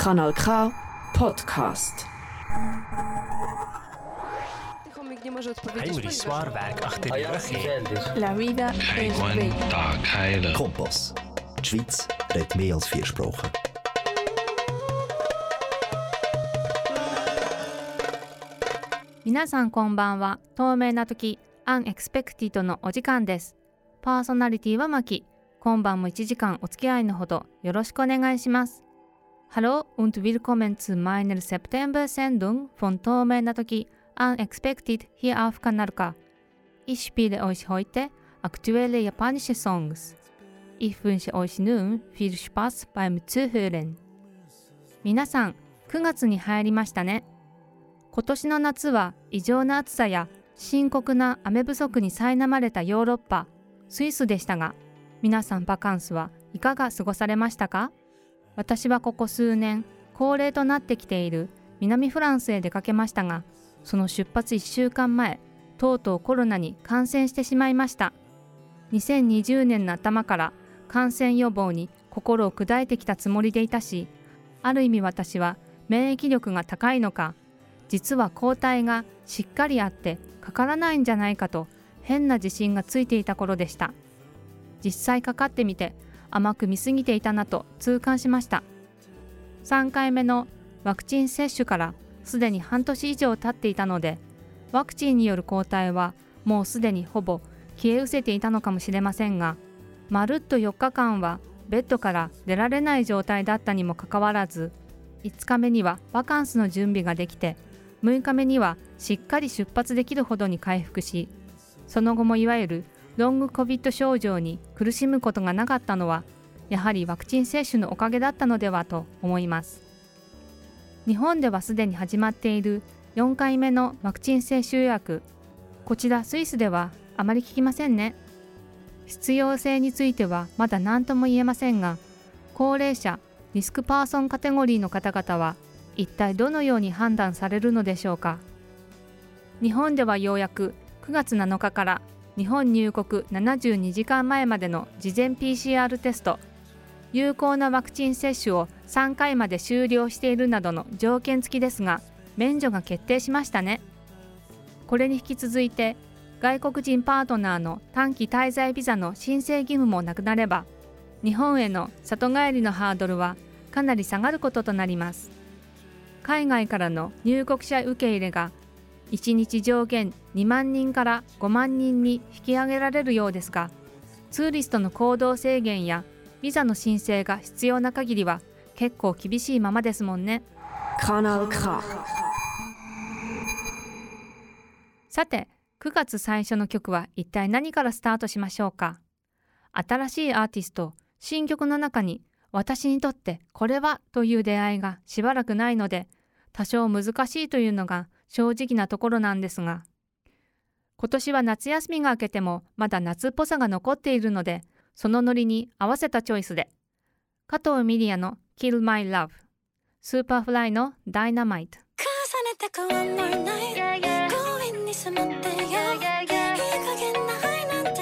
Kanal K Podcast. みなさんこんばんは。透明な時、アンエクスペクティとのお時間です。パーソナリティはマキ。今晩も1時間お付き合いのほどよろしくお願いします。Hallo und willkommen zu meiner September-Sendung von 透明な時 Unexpected hier auf Kanalka. Ich spiele euch heute aktuelle japanische Songs Ich wünsche euch nun viel Spaß beim Zuhören 皆さん9月に入りましたね今年の夏は異常な暑さや深刻な雨不足に苛まれたヨーロッパ、スイスでしたが、皆さんバカンスはいかが過ごされましたか私はここ数年、恒例となってきている南フランスへ出かけましたが、その出発1週間前、とうとうコロナに感染してしまいました。2020年の頭から感染予防に心を砕いてきたつもりでいたし、ある意味私は免疫力が高いのか、実は抗体がしっかりあってかからないんじゃないかと変な自信がついていた頃でした実際かかってみて甘く見すぎていたなと痛感しました。3回目のワクチン接種からすでに半年以上経っていたのでワクチンによる抗体はもうすでにほぼ消え失せていたのかもしれませんがまるっと4日間はベッドから出られない状態だったにもかかわらず5日目にはバカンスの準備ができて6日目にはしっかり出発できるほどに回復しその後もいわゆるロングコビッド症状に苦しむことがなかったのはやはりワクチン接種のおかげだったのではと思います。日本ではすでに始まっている4回目のワクチン接種予約。こちらスイスではあまり聞きませんね。必要性についてはまだ何とも言えませんが高齢者リスクパーソンカテゴリーの方々は一体どのように判断されるのでしょうか。日本ではようやく9月7日から日本入国72時間前までの事前 PCR テスト。有効なワクチン接種を3回まで終了しているなどの条件付きですが免除が決定しましたね。これに引き続いて外国人パートナーの短期滞在ビザの申請義務もなくなれば日本への里帰りのハードルはかなり下がることとなります。海外からの入国者受け入れが1日上限2万人から5万人に引き上げられるようですがツーリストの行動制限やビザの申請が必要な限りは結構厳しいままですもんね.さて9月最初の曲は一体何からスタートしましょうか？新しいアーティスト新曲の中に私にとってこれはという出会いがしばらくないので多少難しいというのが正直なところなんですが今年は夏休みが明けてもまだ夏っぽさが残っているのでそのノリに合わせたチョイスで加藤ミリヤの Kill My Love Superfly の Dynamite 重ねてく one more night 強引に迫ってよいい加減な愛なんて。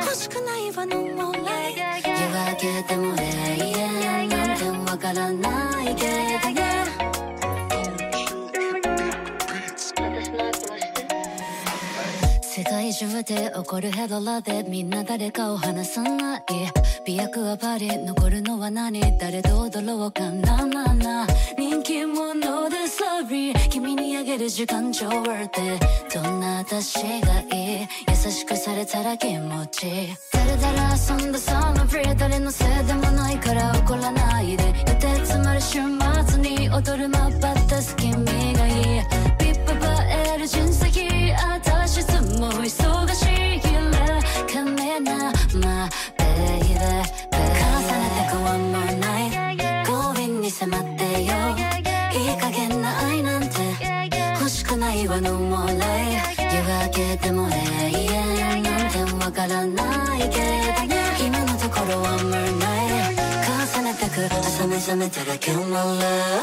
欲しくないわ no more lie 夜明けても永遠なんてわからない。世界中で起こるヘドラでみんな誰かを話さない。美薬はパリ残るのは何？誰と踊ろうか？ななな。人気者でサビ君にあげる時間超 worth it どんな私がいい？優しくされたら気持ちだらだら遊んだそのフリー誰のせいでもないから怒らないで。予定詰まる週末に踊るまばったす君がいい。ピップ映える人生。忙しい日かめな My baby 重ねてく one more night 強引に迫ってよいい加減な愛なんて欲しくないわ No more lie 夜明けても永遠なんてわからないけど今のところ one more night 重ねてく朝目覚めたら Kill my love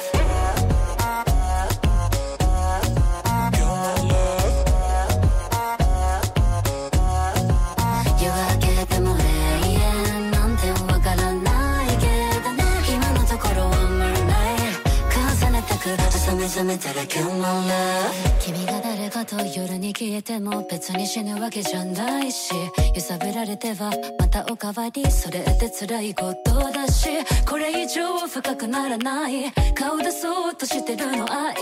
覚めたら Kill my love 君が誰かと夜に消えても別に死ぬわけじゃないし。揺さぶられてはまたおかわり。それって辛いことだし。これ以上深くならない。顔出そうとしてるの愛。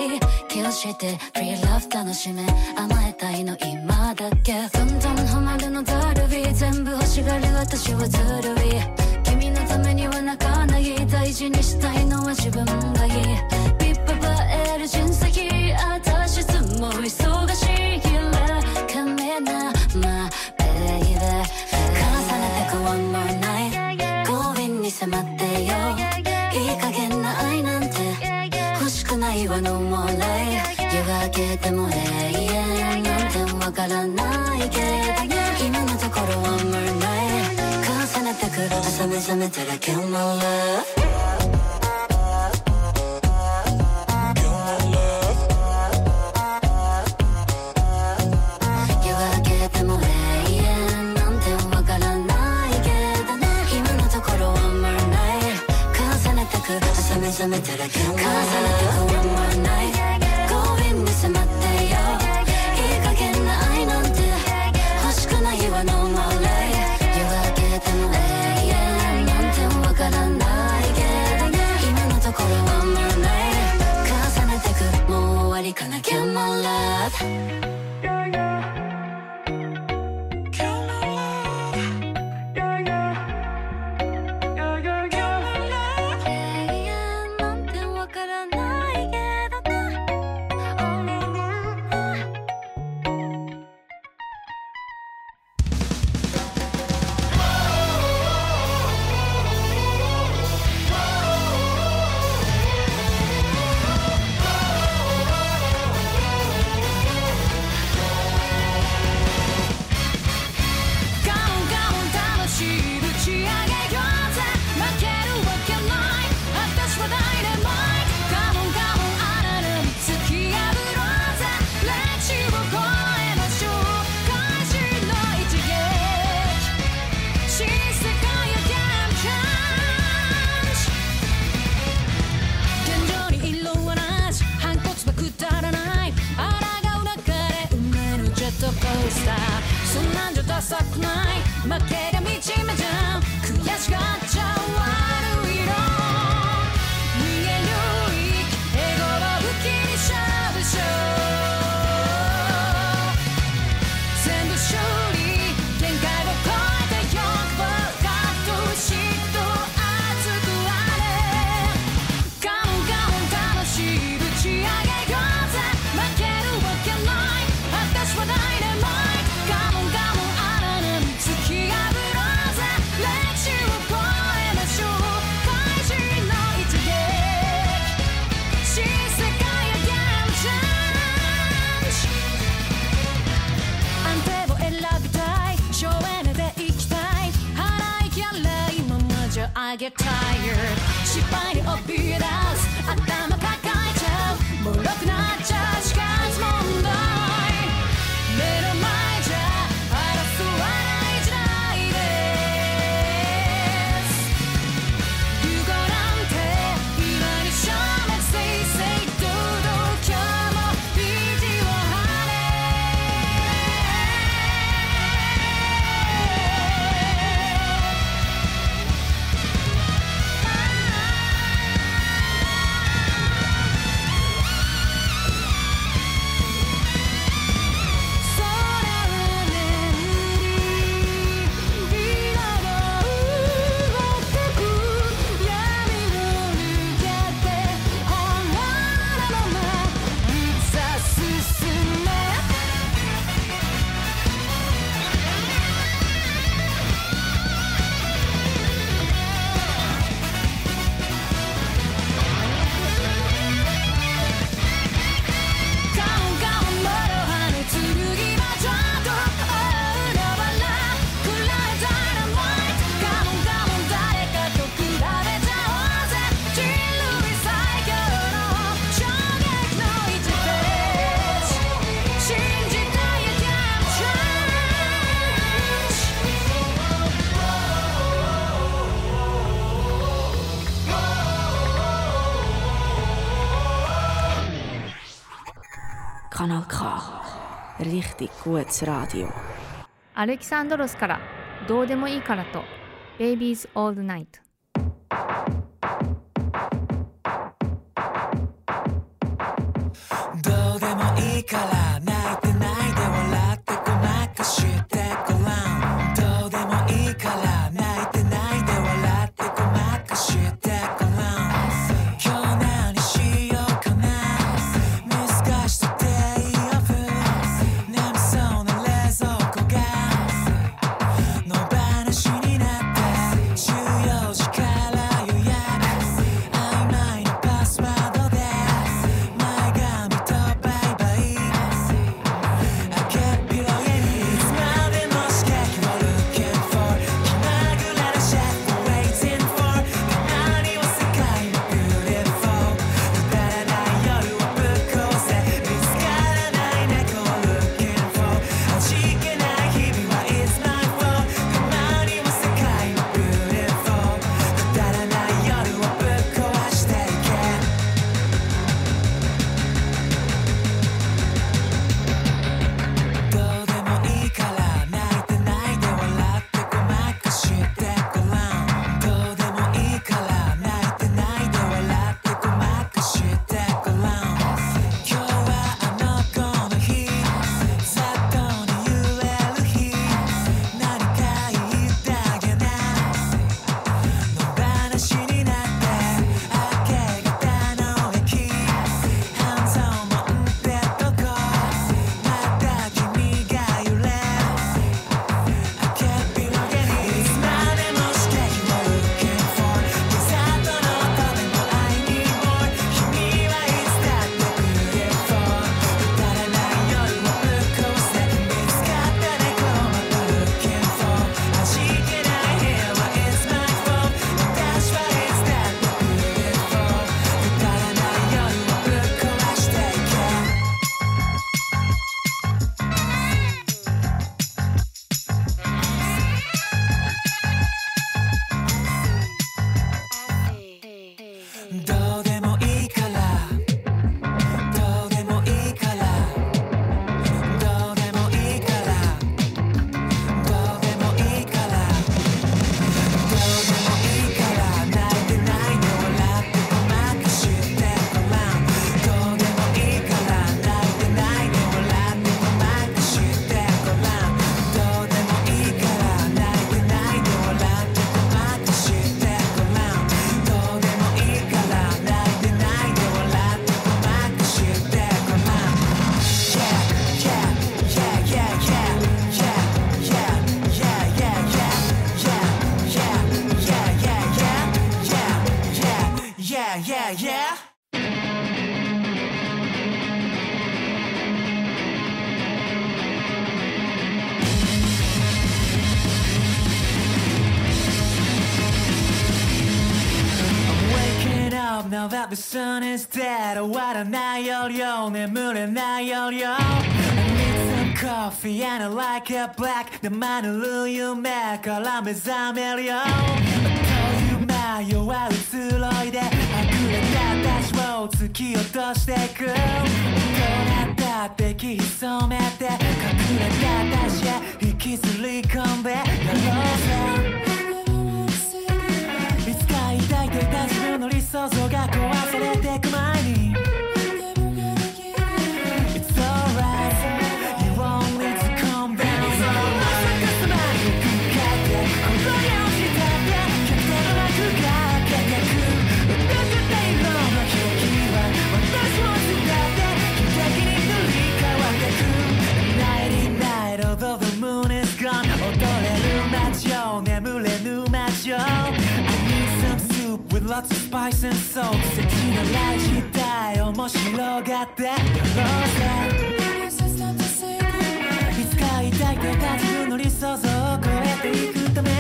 気をして Free love 楽しめ。甘えたいの今だけ。どんどんハマるのだるび全部欲しがる私はずるい。君のためには泣かない。大事にしたいのは自分がいい。える人生私いつも忙しいらカメなまあベイベー重ねてく one more night 強引に迫ってよいい加減な愛なんて欲しくないわ no more lie 夜明けても永遠なんてわからないけど今のところ one more night 重ねてく朝目覚めたら kill my love 覚めたら kill my love 重ねてく one more night 強引に迫ってよいい加減な愛なんて欲しくないわ no more lie 夜明けても永遠なんてわからないけどね今のところ one more night 重ねてくもう終わりかな。Kill my love「Galactic Wets Radio アレキサンドロスからどうでもいいからと Babies All Night どうでもいいからサービスにしてる終わらないよりよ眠れないよ。りよ Coffee and I like it black. 生ぬる夢から目覚めるよ。あっという間弱るつろいで。あふれた私を突き落としてく。どうなったって気潜めて。隠れた私へ引きずり込んで。やろうぜ。理想像が壊されてく前に発スパイスソーなライフたい面白がって。ロうゼいつか抱いてた自分の理想像を超えていくため。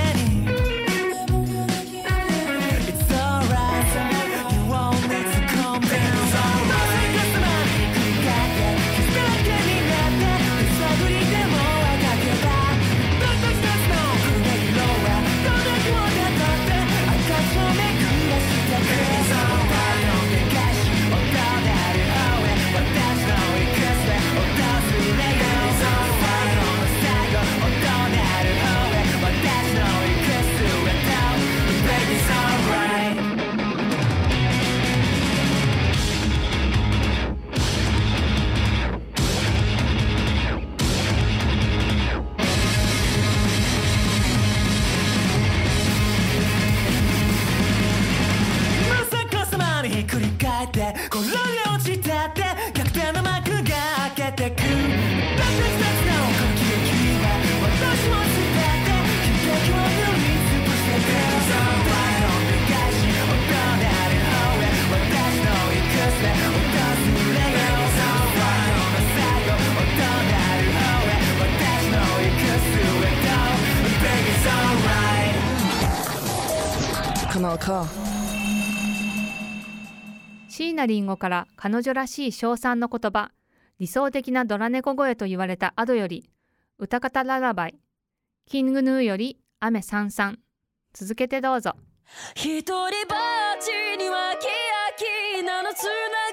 って転げ落ちたって逆転の幕が開けてく。この顔椎名林檎から彼女らしい称賛の言葉、理想的なドラ猫声と言われたアドより、歌方ララバイ、キングヌーより雨さんさん。続けてどうぞ。一人ぼっちにはのつな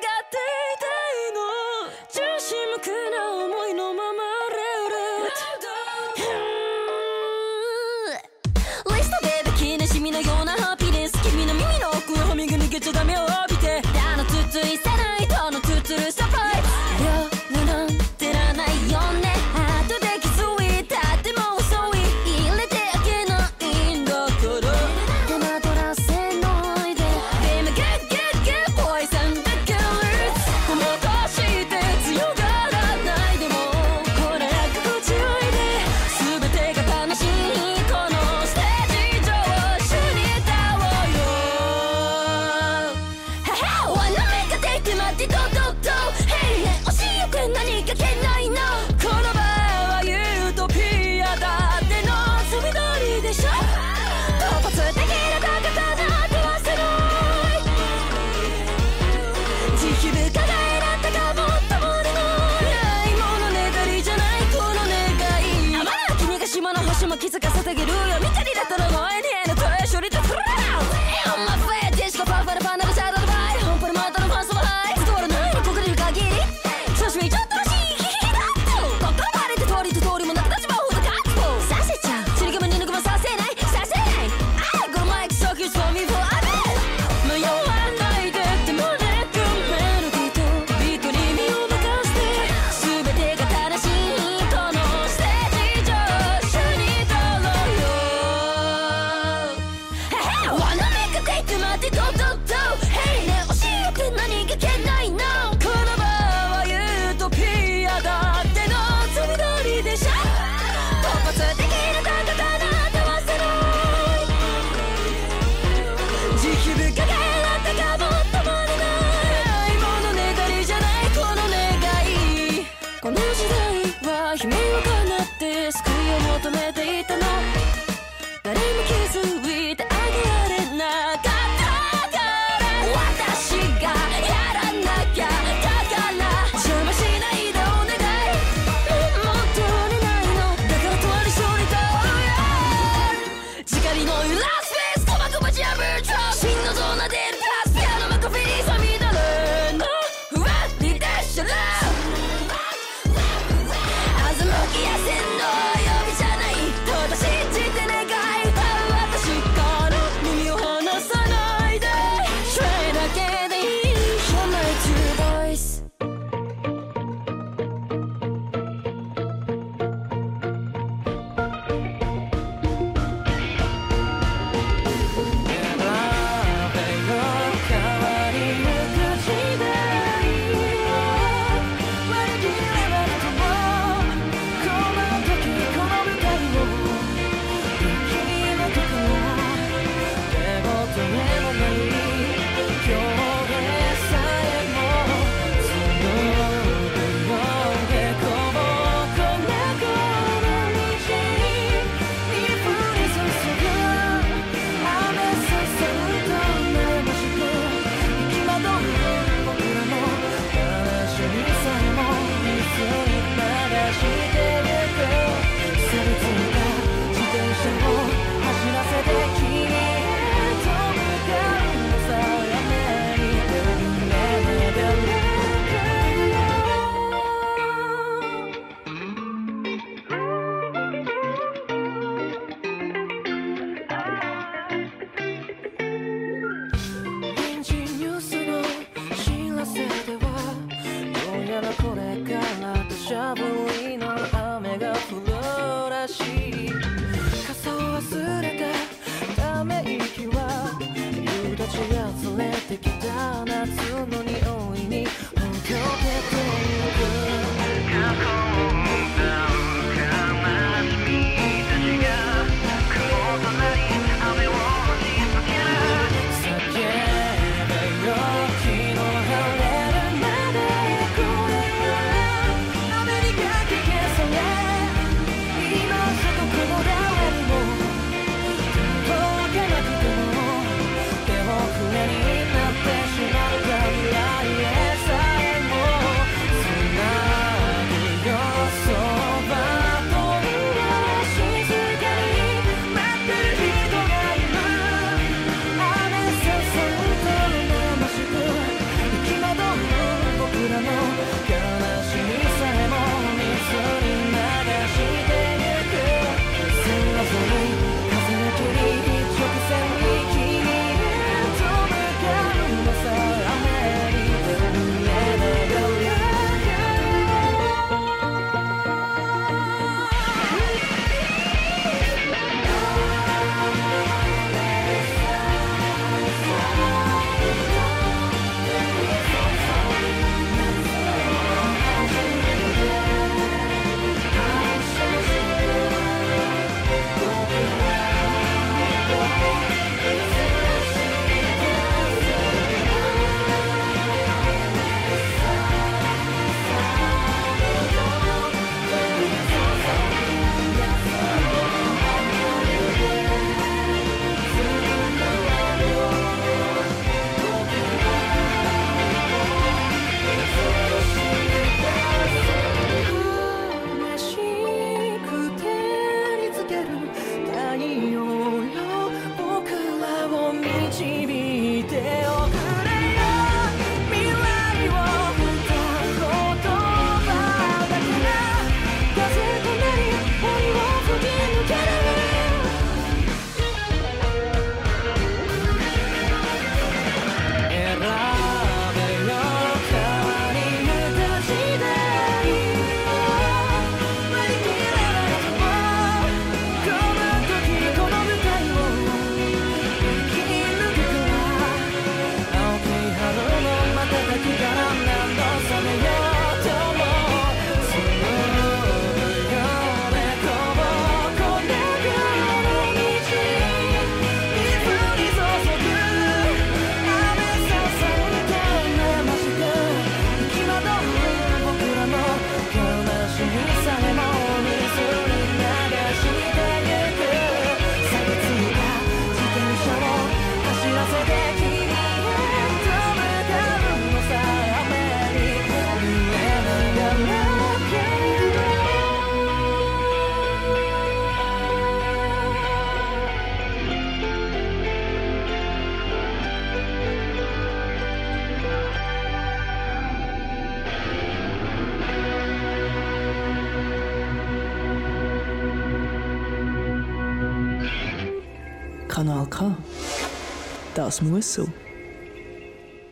も気づかせてあげるよ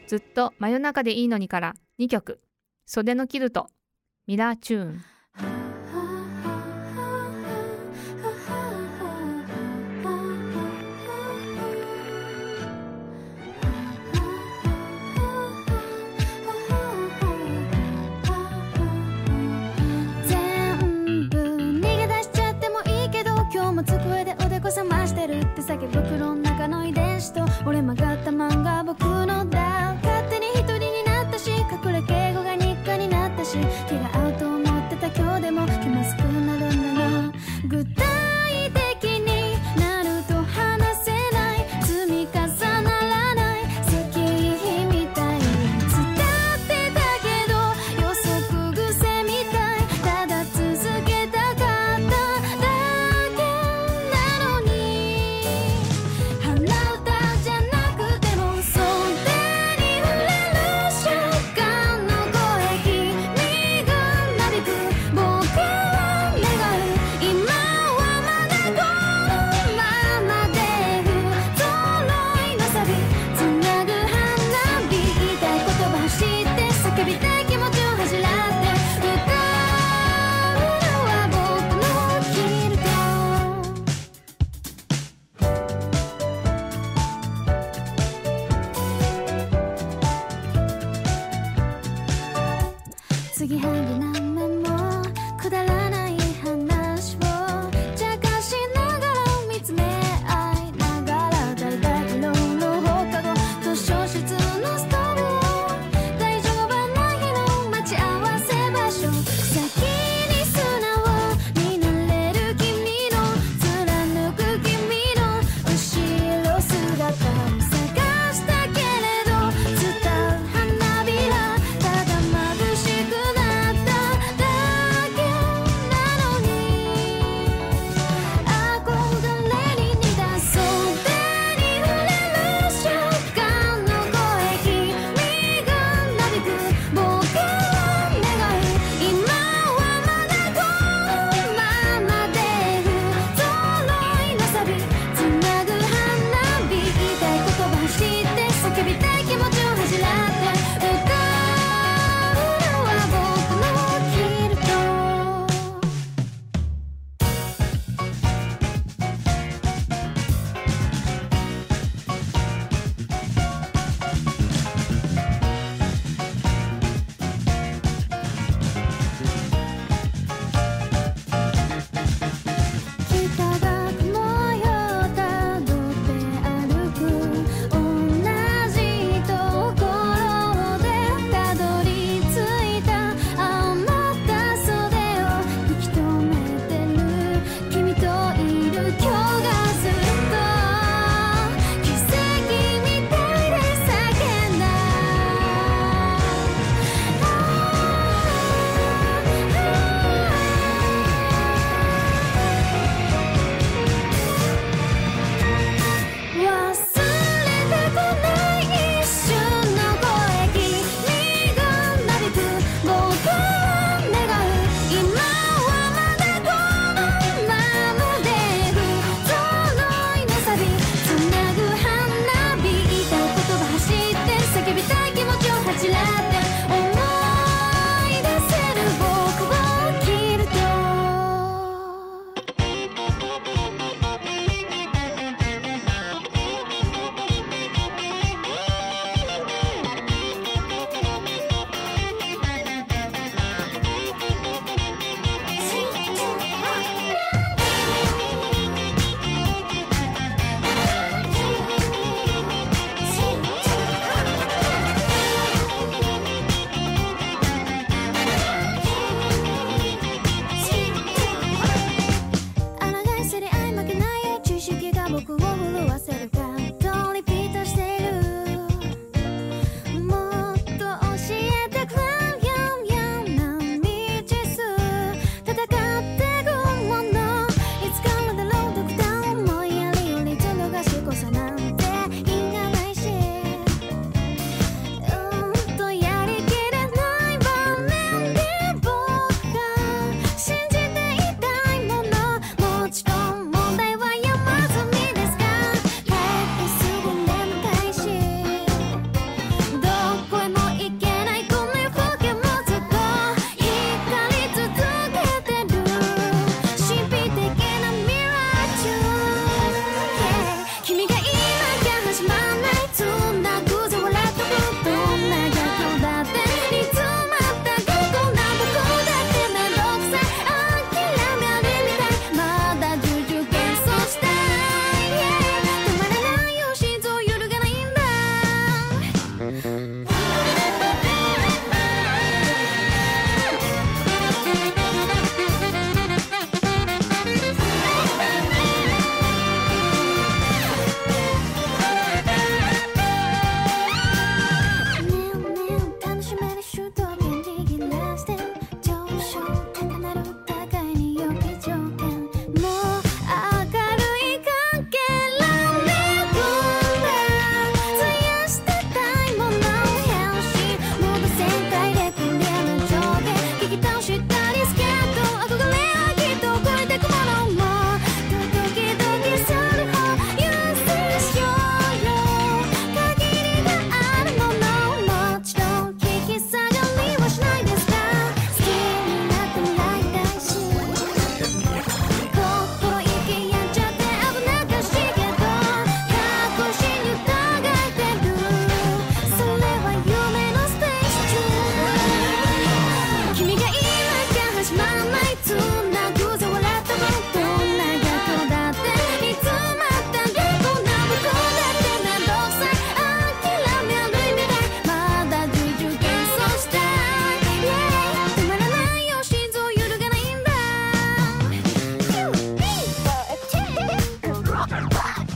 ずっと真夜中でいいのにから2曲。袖のキルト。ミラーチューン。てって叫袋の中の遺伝子と折れ曲がった漫画僕のだ。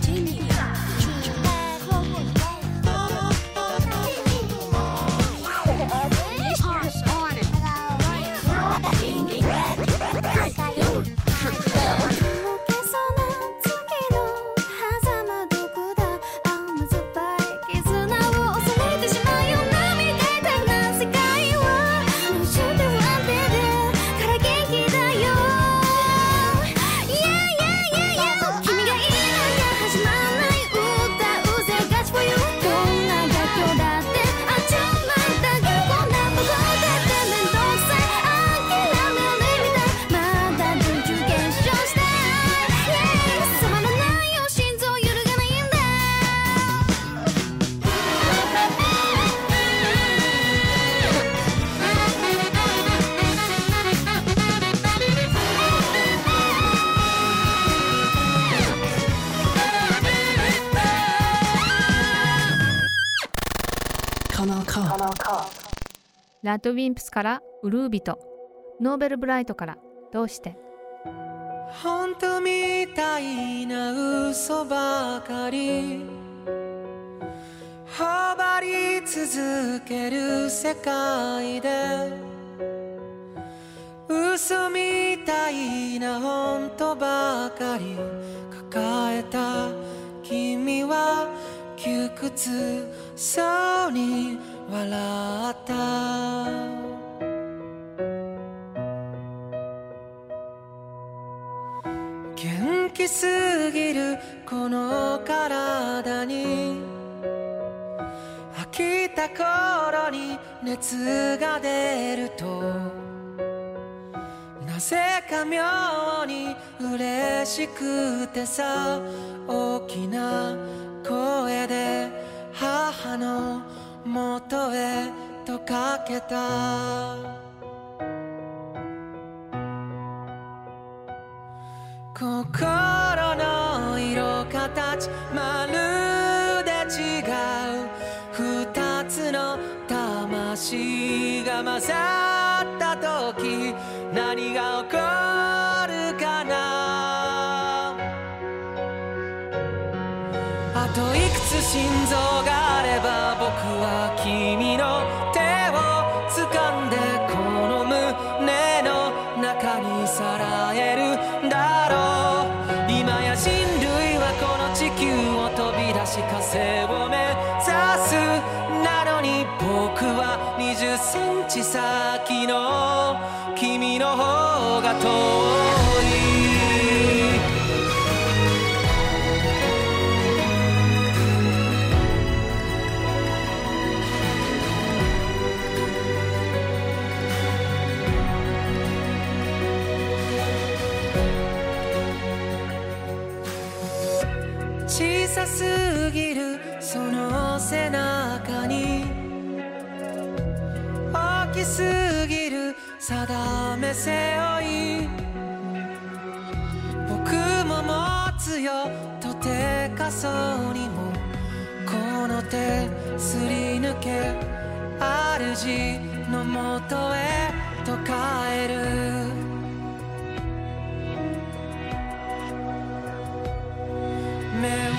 continue. ラッドウィンプスからウルービト。ノーベルブライトからどうして？本当みたいな嘘ばかり。はばり続ける世界で。嘘みたいな本当ばかり。抱えた君は窮屈そうに笑った。元気すぎるこの体に飽きた頃に熱が出るとなぜか妙に嬉しくてさ大きな声で母の元へとかけた。心の色形まるで違う。二つの魂が混ざる。心臓があれば僕は君の手を掴んでこの胸の中にさらえる。だろう。今や人類はこの地球を飛び出し火星を目指す。なのに僕は20センチ先の君の方が遠い。定め背負い僕も持つよとてかそうにもこの手すり抜け主のもとへと帰る。目を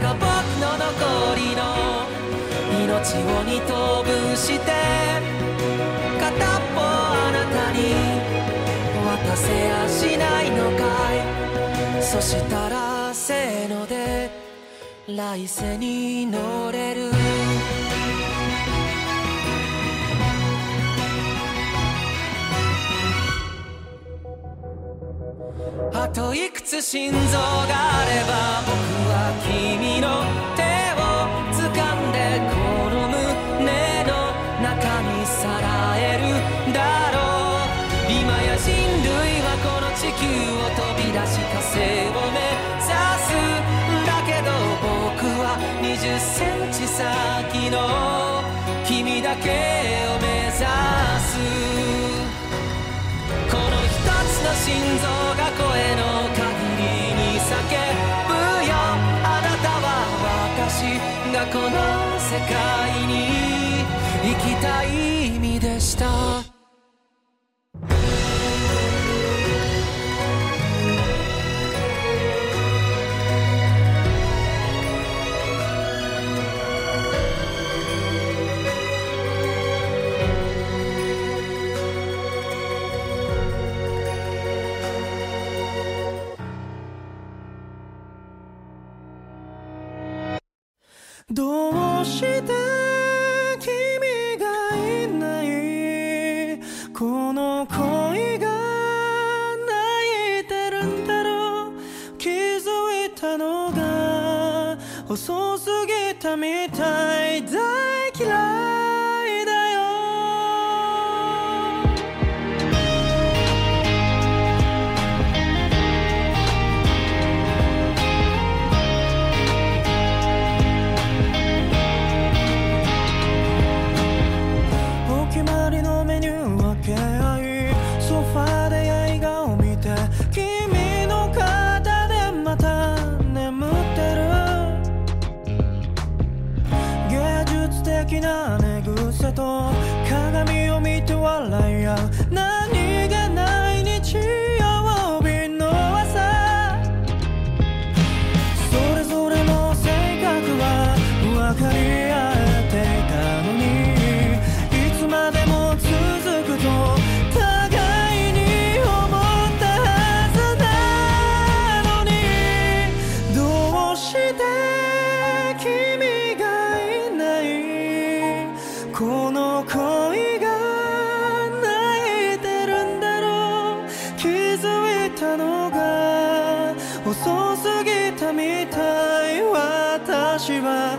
か僕の残りの命を二等分して片っぽあなたに渡せやしないのかいそしたらせーので来世に乗れる。あといくつ心臓があれば君の手を掴んでこの胸の中にさらえるだろう今や人類はこの地球を飛び出し火星を目指す。だけど僕は20センチ先の君だけを目指す。この一つの心臓が声のがこの世界に生きたい去吧。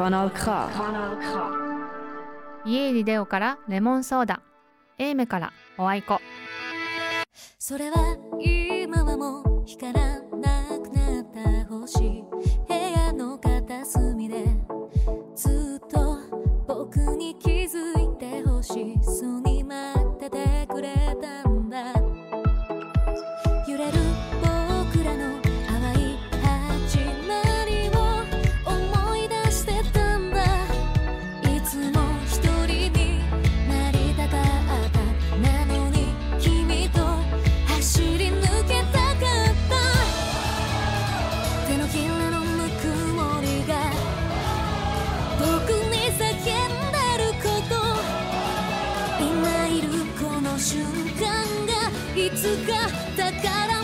Kanal K. 家入りデオからレモンソーダ。エイメからおあいこ。それはつか宝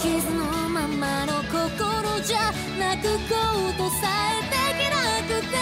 傷のままの心じゃ泣くことさえできなくて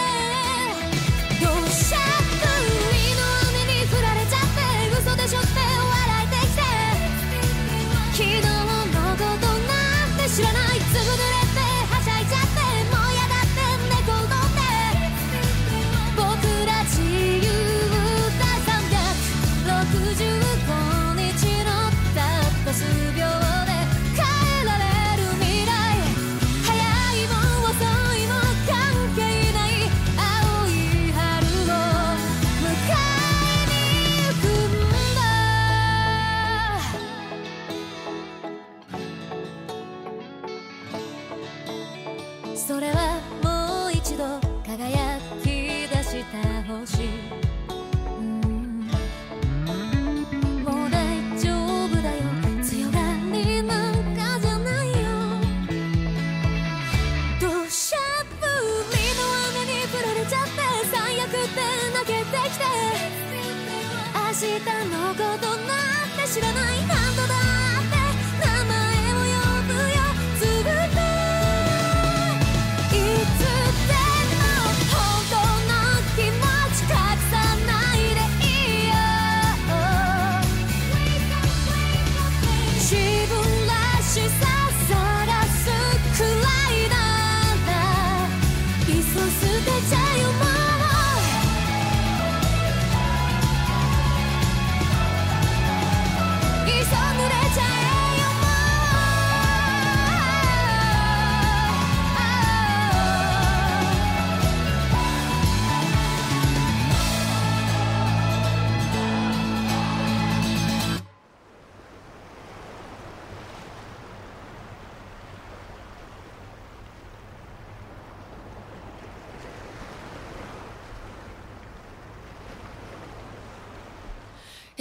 明日のことなんて知らない何度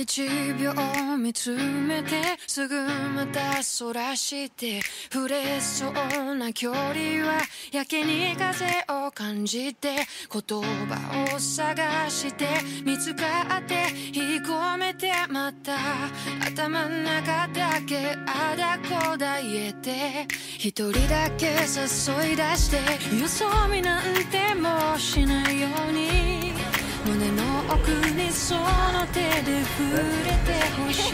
一秒見つめてすぐまたそらして触れそうな距離はやけに風を感じて言葉を探して見つかって引っ込めてまた頭の中だけあだこだ言えて一人だけ誘い出してよそ見なんてもしないように胸の奥にその手で触れてほしい。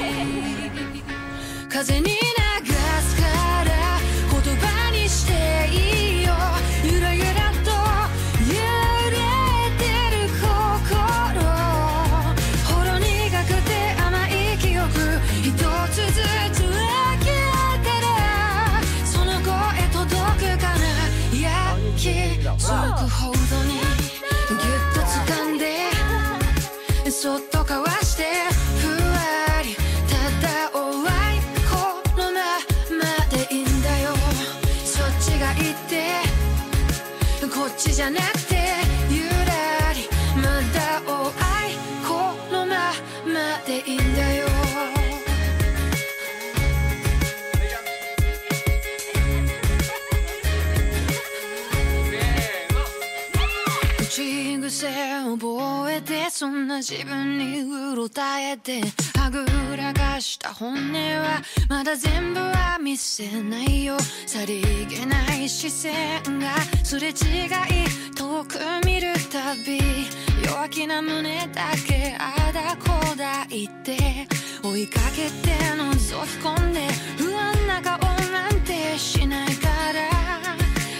風に流すから言葉にしていい。こそんな自分にうろたえてはぐらかした本音はまだ全部は見せないよさりげない視線がすれ違い遠く見るたび弱気な胸だけあだこだ言って追いかけて覗き込んで不安な顔なんてしないから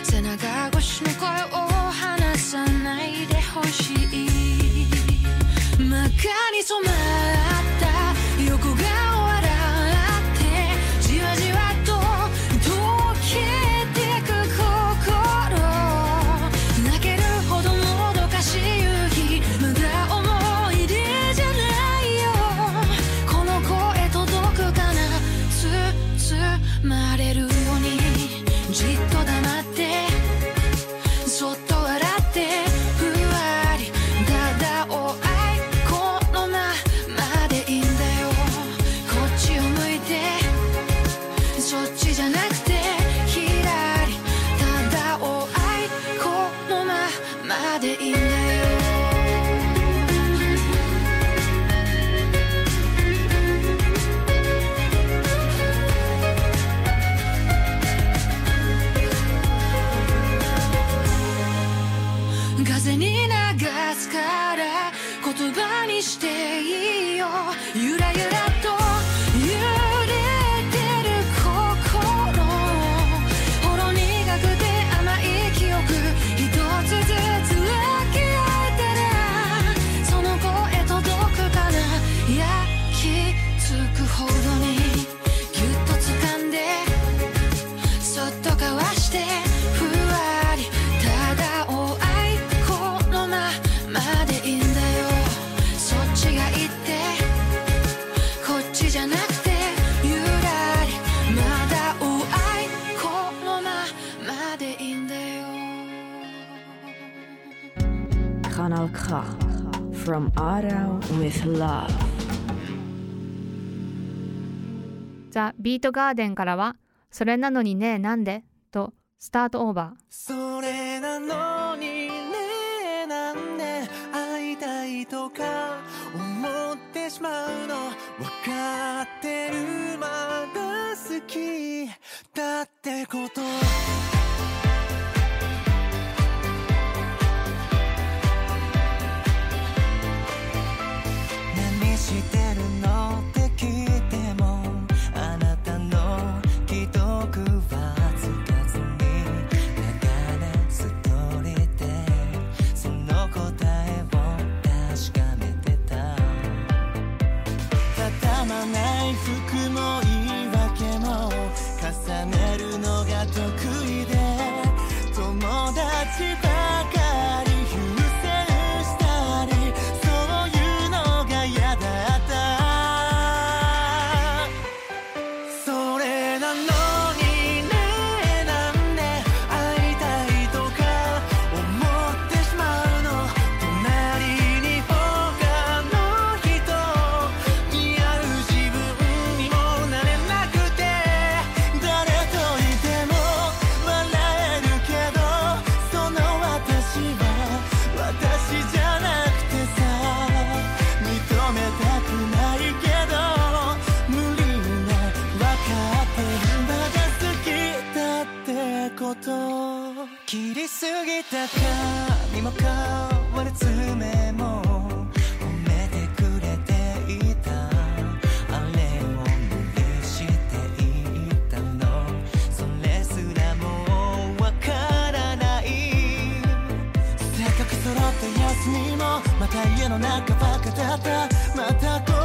背中越しの声を離さないでほしい真っ赤に染まって Kanal K. From Arau with Love. ザ・ビートガーデンからは、それなのにねえなんで？とスタートオーバー。それなのにねえなんで？会いたいとか思ってしまうの？分かってるまだ好きだってこと。た髪も変わる爪も褒めてくれていた。あれを無理していたの。それすらもわからない。せっかく揃った休みもまた家の中バカだった。また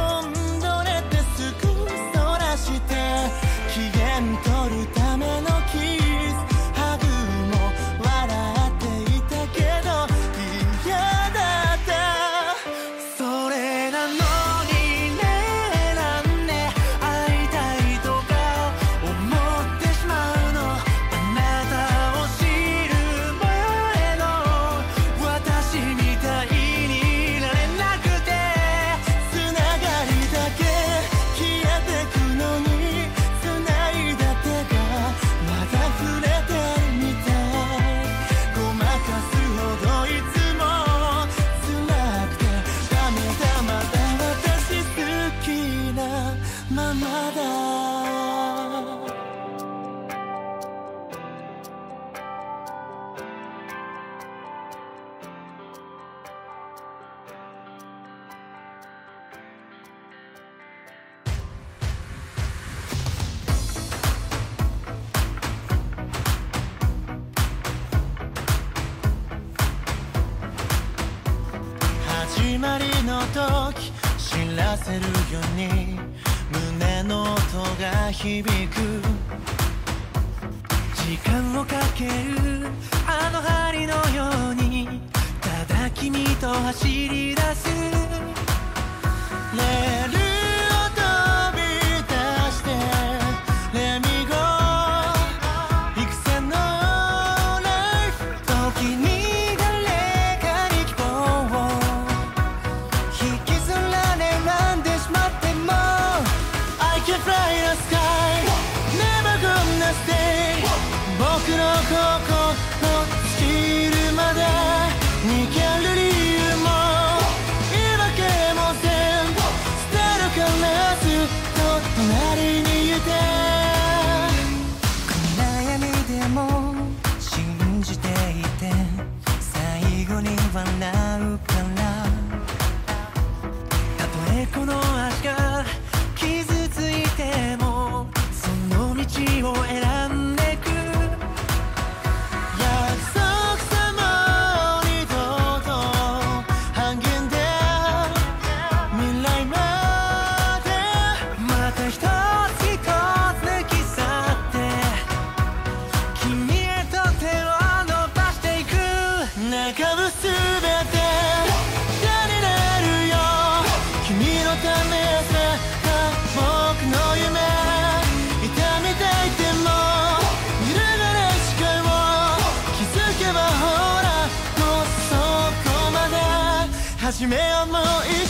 夢思い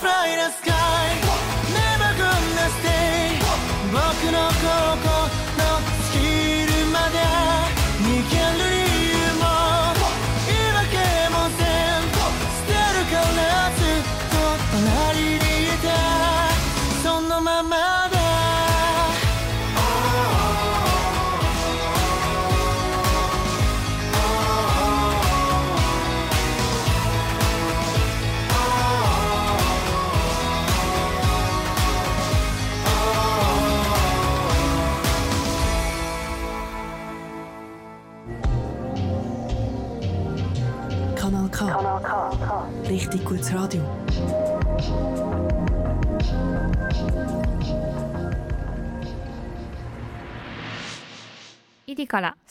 Friday.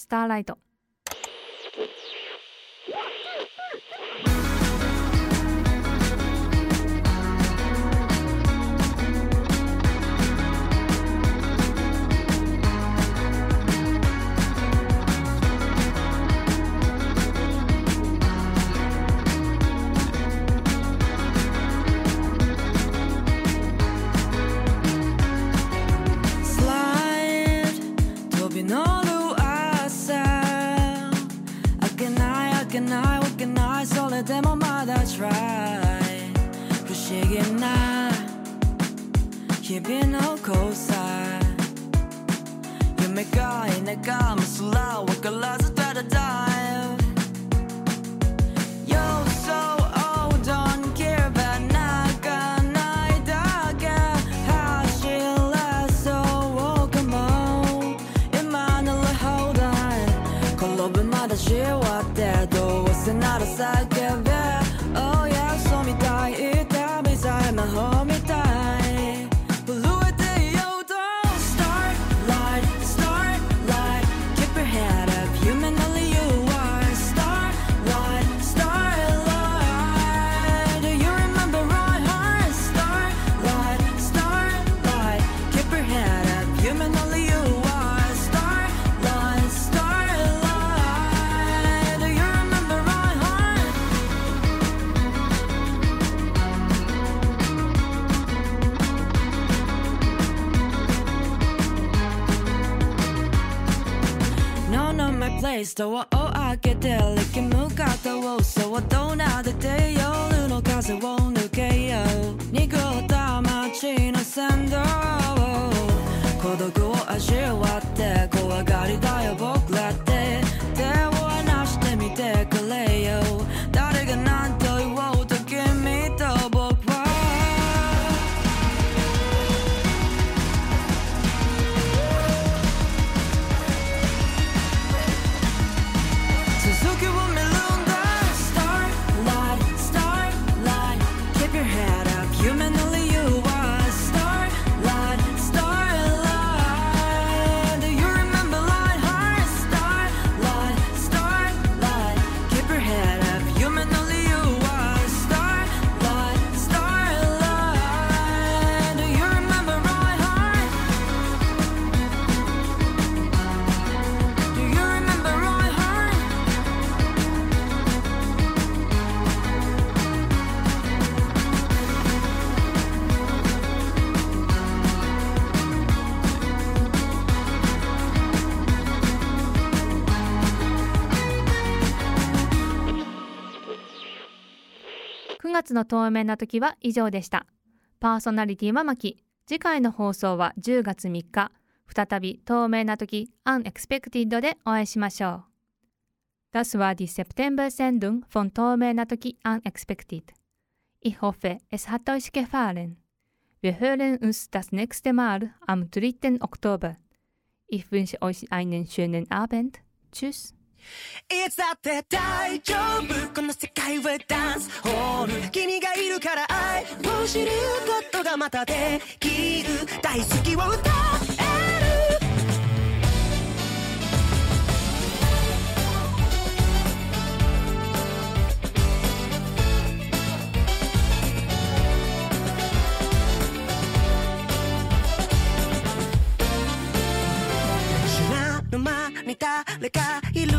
Starlight。So I の透明な時は以上でした。パーソナリティはキ。次回の放送は10月3日。再び透明な時 Unexpected でお会いしましょう。Das war die September-Sendung von Tome Natoki Unexpected. Ich hoffe, es hat euch gefallen. Wir hören uns das nächste Mal am 3. Oktober. Ich wünsche euch einen schönen Abend. Tschüss. いつだって大丈夫。この世界はダンス。ホール。君がいるから愛を知ることがまたできる大好きを歌える知らぬ間に誰かいる